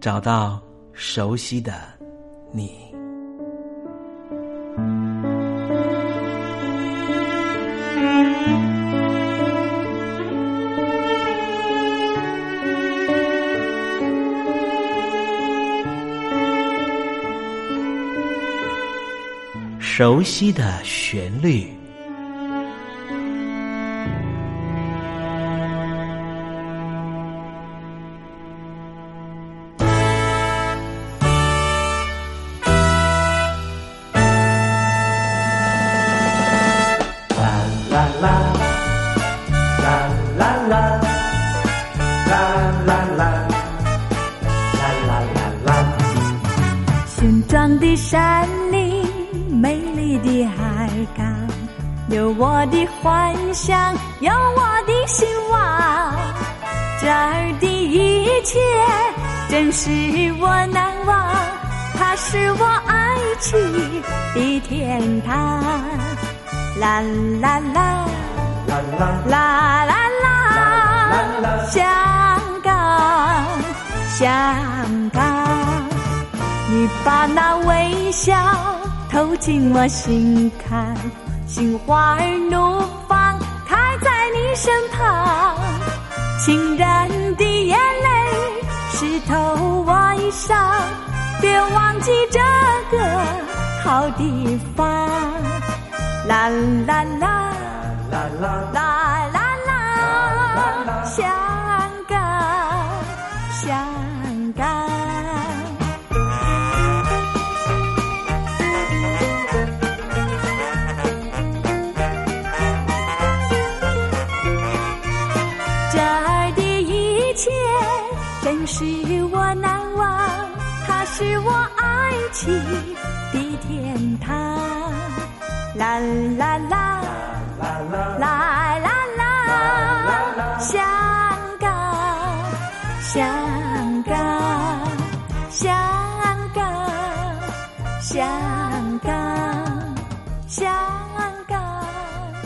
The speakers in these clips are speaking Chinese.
找到熟悉的你，熟悉的旋律。是我难忘，它是我爱情的天堂。啦啦啦啦，啦啦啦啦，香港，香港，你把那微笑投进我心坎，心花儿怒放开在你身旁，情人的眼泪。湿透我衣裳，别忘记这个好地方。啦啦啦，啦啦啦啦啦，香是我难忘，他是我爱情。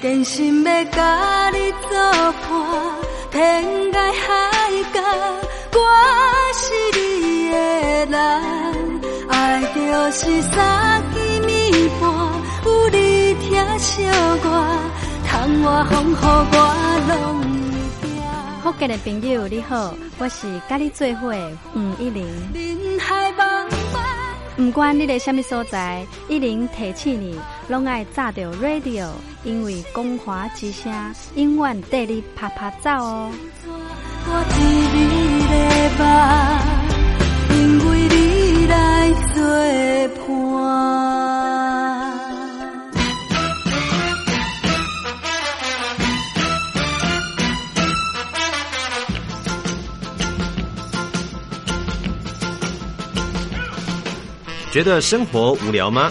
真心要甲你作伴，天涯海角，我是你的人。爱就是三更暝半，有你疼惜我，窗外风雨我拢会惊。福建的朋友你好，我是甲你做伙的吴一玲。人海茫茫。不管你在什么所在，一玲提起你，拢爱炸着 radio，因为光华之声永远带你啪啪走哦。因为你来作伴。觉得生活无聊吗？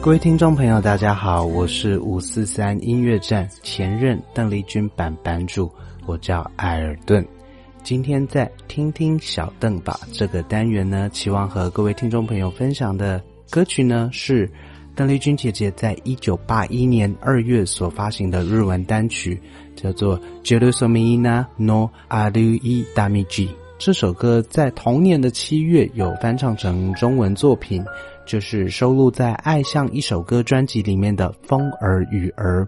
各位听众朋友，大家好，我是五四三音乐站前任邓丽君版版主，我叫艾尔顿。今天在听听小邓吧这个单元呢，期望和各位听众朋友分享的歌曲呢是。邓丽君姐姐在一九八一年二月所发行的日文单曲叫做《Jerusalem no Aru Damiji》。这首歌在同年的七月有翻唱成中文作品，就是收录在《爱像一首歌》专辑里面的《风儿雨儿》。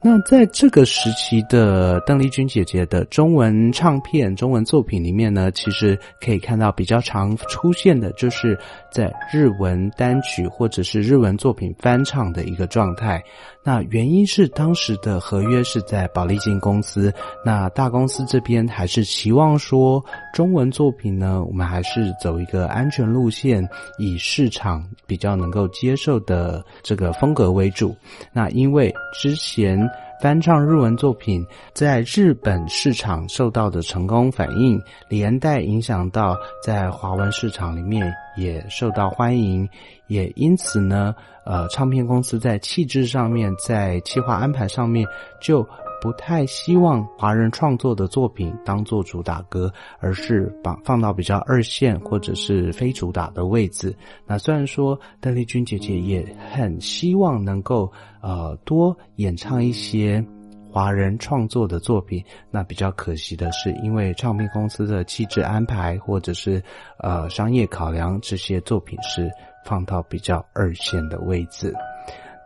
那在这个时期的邓丽君姐姐的中文唱片、中文作品里面呢，其实可以看到比较常出现的，就是在日文单曲或者是日文作品翻唱的一个状态。那原因是当时的合约是在保丽金公司，那大公司这边还是期望说中文作品呢，我们还是走一个安全路线，以市场比较能够接受的这个风格为主。那因为之前。翻唱日文作品在日本市场受到的成功反应，连带影响到在华文市场里面也受到欢迎，也因此呢，呃，唱片公司在气质上面，在企划安排上面就。不太希望华人创作的作品当做主打歌，而是把放到比较二线或者是非主打的位置。那虽然说邓丽君姐姐也很希望能够呃多演唱一些华人创作的作品，那比较可惜的是，因为唱片公司的气质安排或者是呃商业考量，这些作品是放到比较二线的位置。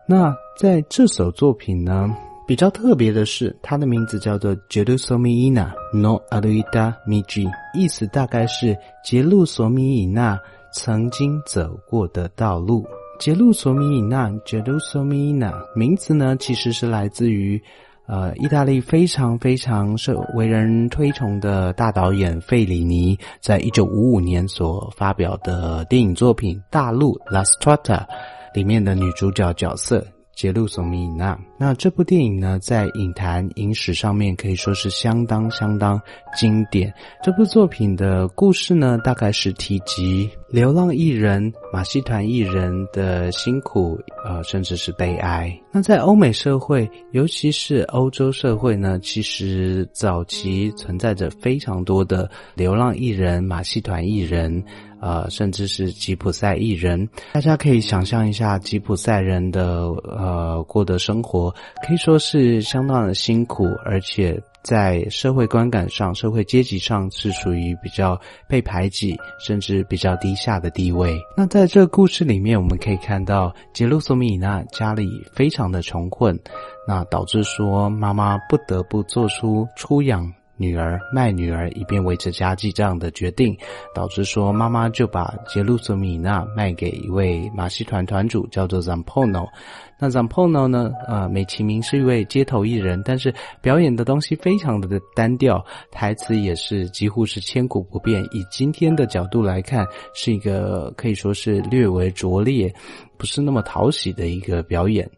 那在这首作品呢？比较特别的是，它的名字叫做《杰鲁索米伊娜 No Aluida Miji》，意思大概是杰路索米伊娜曾经走过的道路。杰路索米伊娜 （Jerusalem） 名字呢，其实是来自于呃意大利非常非常受为人推崇的大导演费里尼，在一九五五年所发表的电影作品《大陆》（La Strada） 里面的女主角角色。杰路索米娜，那这部电影呢，在影坛影史上面可以说是相当相当经典。这部作品的故事呢，大概是提及流浪艺人、马戏团艺人的辛苦，呃，甚至是悲哀。那在欧美社会，尤其是欧洲社会呢，其实早期存在着非常多的流浪艺人、马戏团艺人。呃，甚至是吉普赛艺人，大家可以想象一下吉普赛人的呃过的生活，可以说是相当的辛苦，而且在社会观感上、社会阶级上是属于比较被排挤，甚至比较低下的地位。那在这个故事里面，我们可以看到杰路索米娜家里非常的穷困，那导致说妈妈不得不做出出养。女儿卖女儿以便维持家计这样的决定，导致说妈妈就把杰鲁索米娜卖给一位马戏团团主，叫做 Zampono。那 Zampono 呢？呃，美其名是一位街头艺人，但是表演的东西非常的单调，台词也是几乎是千古不变。以今天的角度来看，是一个可以说是略为拙劣，不是那么讨喜的一个表演。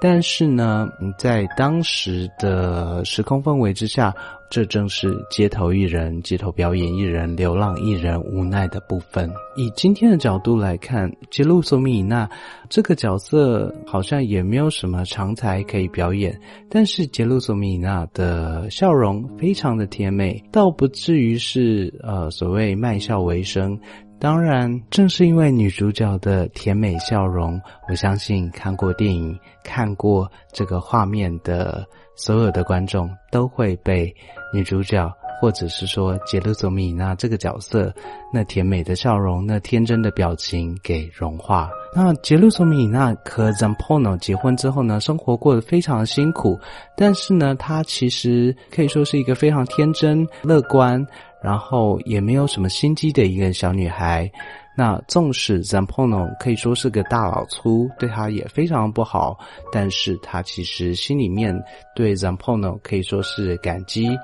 但是呢，在当时的时空氛围之下。这正是街头艺人、街头表演艺人、流浪艺人无奈的部分。以今天的角度来看，杰路索米娜这个角色好像也没有什么长才可以表演，但是杰路索米娜的笑容非常的甜美，倒不至于是呃所谓卖笑为生。当然，正是因为女主角的甜美笑容，我相信看过电影、看过这个画面的所有的观众都会被。女主角，或者是说杰鲁索米娜这个角色，那甜美的笑容，那天真的表情给融化。那杰鲁索米娜和 Zampono 结婚之后呢，生活过得非常辛苦，但是呢，她其实可以说是一个非常天真、乐观，然后也没有什么心机的一个小女孩。那纵使 Zampono 可以说是个大老粗，对她也非常不好，但是她其实心里面对 Zampono 可以说是感激。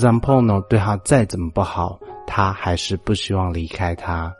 Zampono 对他再怎么不好，他还是不希望离开他。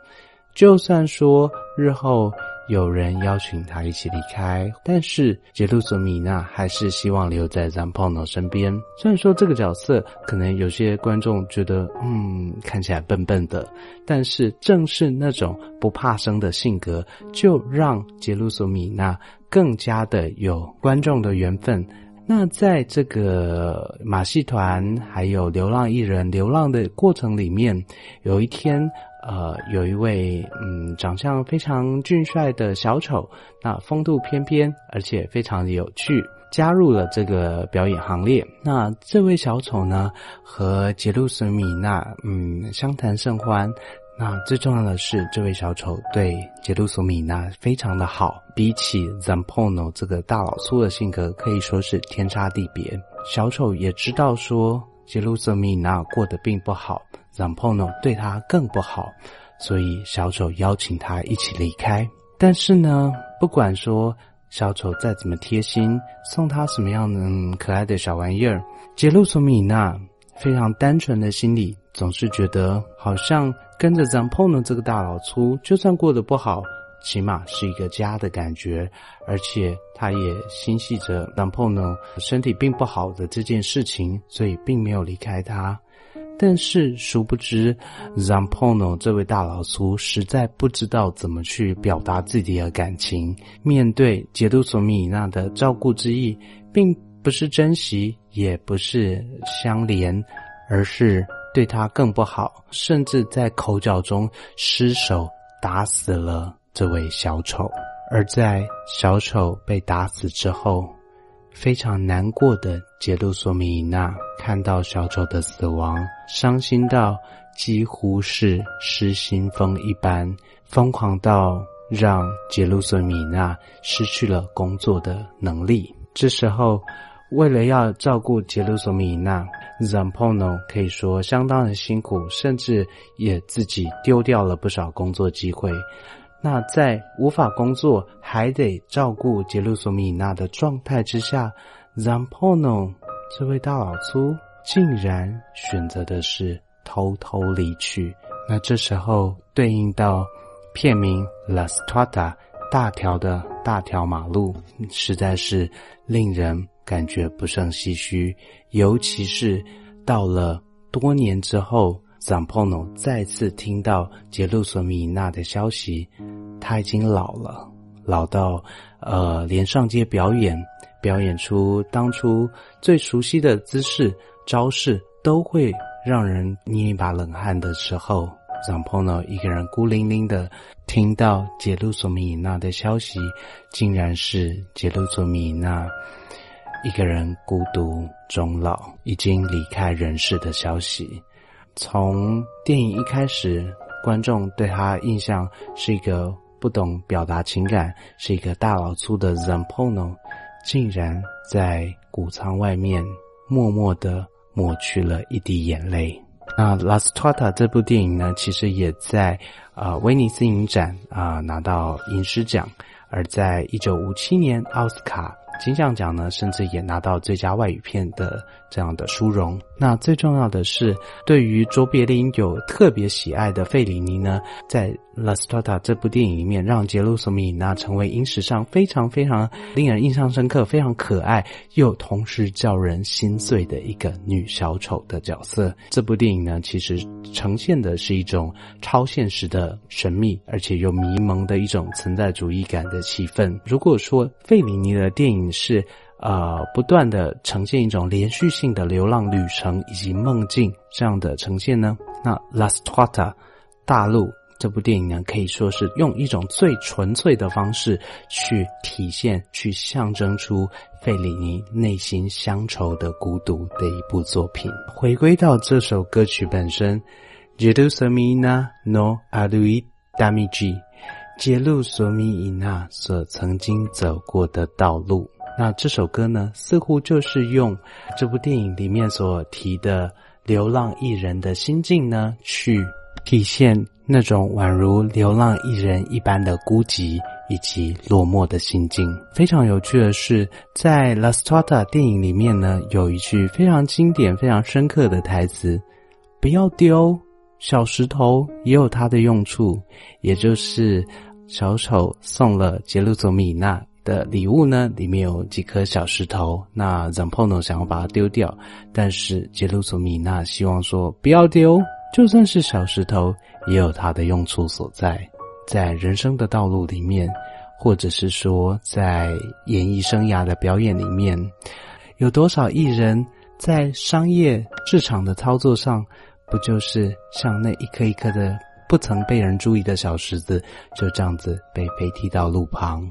就算说日后有人邀请他一起离开，但是杰鲁索米娜还是希望留在 Zampono 身边。虽然说这个角色可能有些观众觉得，嗯，看起来笨笨的，但是正是那种不怕生的性格，就让杰鲁索米娜更加的有观众的缘分。那在这个马戏团还有流浪艺人流浪的过程里面，有一天，呃，有一位嗯长相非常俊帅的小丑，那风度翩翩，而且非常的有趣，加入了这个表演行列。那这位小丑呢，和杰路斯米娜嗯相谈甚欢。那最重要的是，这位小丑对杰鲁索米娜非常的好，比起 Zampono 这个大老粗的性格，可以说是天差地别。小丑也知道说杰鲁索米娜过得并不好，Zampono 对他更不好，所以小丑邀请他一起离开。但是呢，不管说小丑再怎么贴心，送他什么样的可爱的小玩意儿，杰鲁索米娜非常单纯的心里总是觉得好像。跟着 Zampono 这个大老粗，就算过得不好，起码是一个家的感觉。而且他也心系着 Zampono 身体并不好的这件事情，所以并没有离开他。但是殊不知，Zampono 这位大老粗实在不知道怎么去表达自己的感情。面对杰杜索米娜的照顾之意，并不是珍惜，也不是相连，而是。对他更不好，甚至在口角中失手打死了这位小丑。而在小丑被打死之后，非常难过的杰鲁索米娜看到小丑的死亡，伤心到几乎是失心疯一般，疯狂到让杰鲁索米娜失去了工作的能力。这时候。为了要照顾杰鲁索米娜，Zampono 可以说相当的辛苦，甚至也自己丢掉了不少工作机会。那在无法工作还得照顾杰鲁索米娜的状态之下，Zampono 这位大老粗竟然选择的是偷偷离去。那这时候对应到片名 La Strada 大条的大条马路，实在是令人。感觉不胜唏嘘，尤其是到了多年之后，Zampono 再次听到杰路索米娜的消息，他已经老了，老到呃，连上街表演，表演出当初最熟悉的姿势招式，都会让人捏一把冷汗的时候，Zampono 一个人孤零零的听到杰路索米娜的消息，竟然是杰路索米娜。一个人孤独终老，已经离开人世的消息。从电影一开始，观众对他印象是一个不懂表达情感、是一个大老粗的 Zampono，竟然在谷仓外面默默的抹去了一滴眼泪。那《La Strada》这部电影呢，其实也在啊威尼斯影展啊拿到影史奖，而在一九五七年奥斯卡。金像奖呢，甚至也拿到最佳外语片的这样的殊荣。那最重要的是，对于卓别林有特别喜爱的费里尼呢，在《La Strada》这部电影里面，让杰鲁索米娜成为影史上非常非常令人印象深刻、非常可爱又同时叫人心碎的一个女小丑的角色。这部电影呢，其实呈现的是一种超现实的神秘，而且又迷蒙的一种存在主义感的气氛。如果说费里尼的电影是呃不断的呈现一种连续性的流浪旅程以及梦境这样的呈现呢，那《La Strada》大陆。这部电影呢，可以说是用一种最纯粹的方式去体现、去象征出费里尼内心乡愁的孤独的一部作品。回归到这首歌曲本身，《杰鲁索米娜诺阿鲁伊达米吉》，杰鲁索米伊娜所曾经走过的道路。那这首歌呢，似乎就是用这部电影里面所提的流浪艺人的心境呢，去体现。那种宛如流浪艺人一般的孤寂以及落寞的心境。非常有趣的是，在《La Strada》电影里面呢，有一句非常经典、非常深刻的台词：“不要丢小石头，也有它的用处。”也就是小丑送了杰鲁佐米娜的礼物呢，里面有几颗小石头。那 Zampono 想要把它丢掉，但是杰鲁索米娜希望说：“不要丢。”就算是小石头，也有它的用处所在。在人生的道路里面，或者是说在演艺生涯的表演里面，有多少艺人，在商业市场的操作上，不就是像那一颗一颗的不曾被人注意的小石子，就这样子被飞踢到路旁？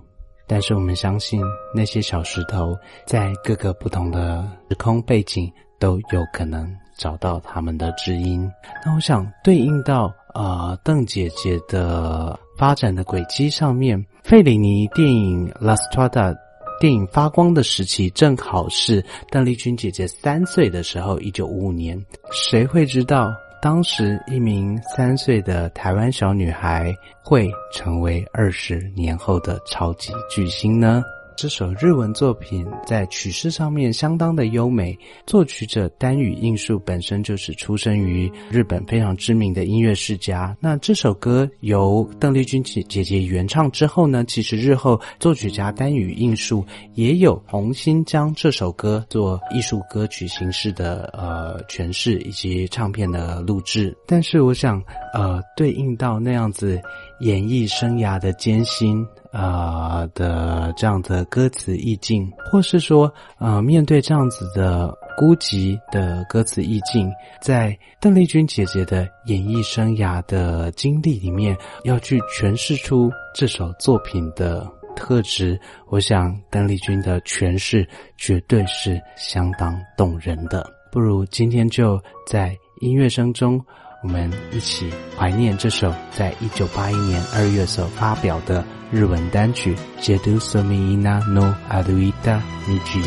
但是我们相信，那些小石头在各个不同的时空背景都有可能。找到他们的知音，那我想对应到呃邓姐姐的发展的轨迹上面，费里尼电影《La Strada》电影发光的时期，正好是邓丽君姐姐三岁的时候，一九五五年。谁会知道当时一名三岁的台湾小女孩会成为二十年后的超级巨星呢？这首日文作品在曲式上面相当的优美，作曲者丹羽应树本身就是出生于日本非常知名的音乐世家。那这首歌由邓丽君姐姐姐原唱之后呢，其实日后作曲家丹羽应树也有重新将这首歌做艺术歌曲形式的呃诠释以及唱片的录制。但是我想，呃，对应到那样子演艺生涯的艰辛。啊的这样的歌词意境，或是说，呃，面对这样子的孤寂的歌词意境，在邓丽君姐姐的演艺生涯的经历里面，要去诠释出这首作品的特质，我想邓丽君的诠释绝对是相当动人的。不如今天就在音乐声中。我们一起怀念这首在一九八一年二月所发表的日文单曲《Jedu Somina no Aduita Niji》。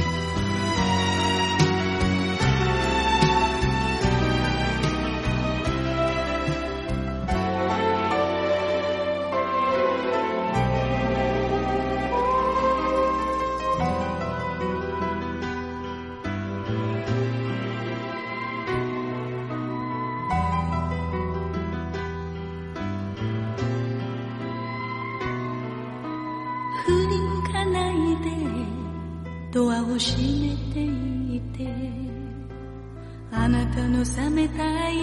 冷めた愛を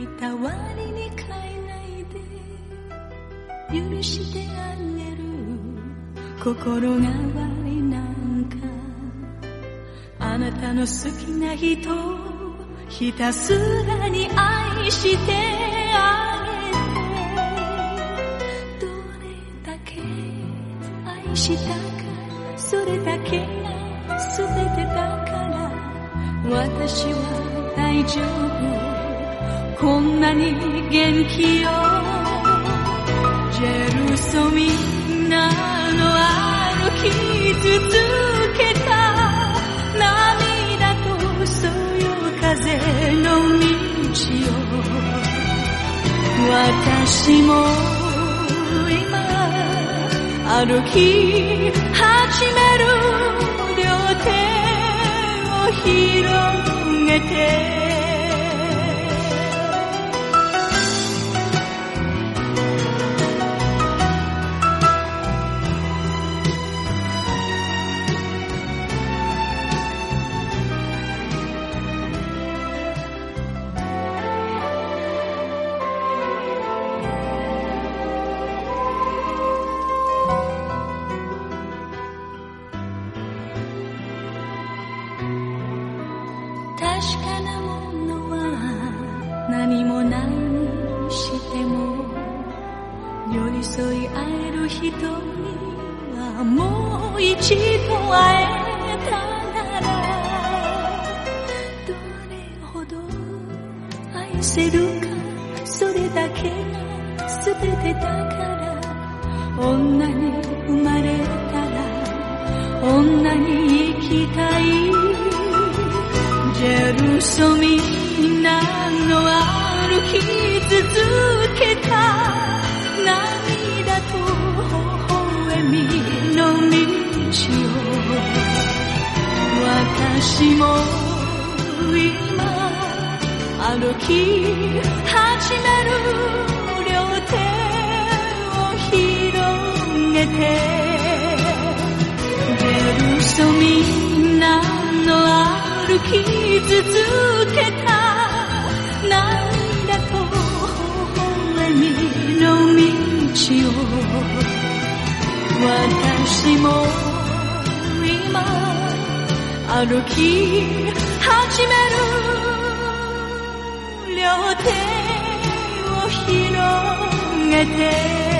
いたわりに変えないで。許してあげる。心変わりなんかあなたの好きな人をひたすらに愛してあげて。どれだけ愛したか。それだけが全てだから。私は丈夫こんなに元気よジェルソミなの歩き続けた涙とそよ風の道を。私も今歩き始める両手を広げて。寄り添い合える人にはもう一度会えたならどれほど愛せるかそれだけが全てだから女に生まれたら女に生きたいジェルソミナの歩き続けた私も今歩き始める両手を広げてジェルソミナの歩き続け私も今歩き始める両手を広げて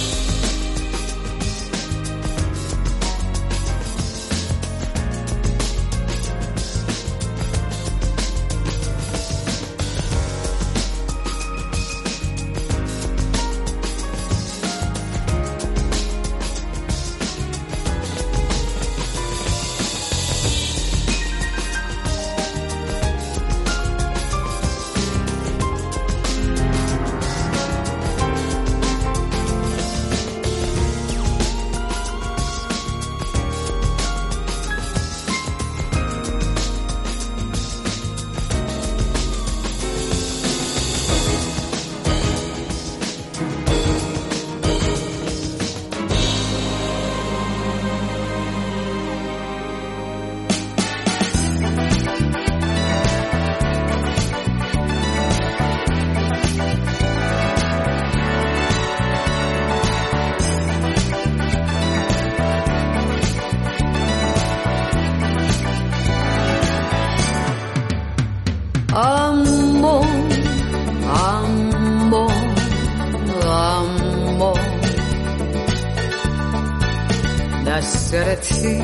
said at sea,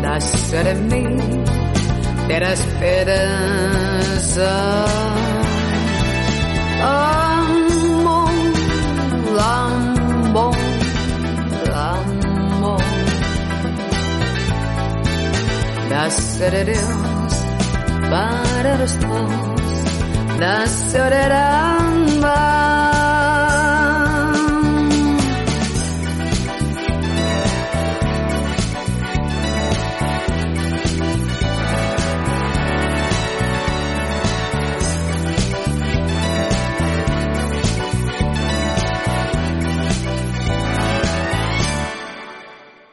thou said at me, that esperança. Amo, amo, amo. Deus, para os pós, nascerá ambas.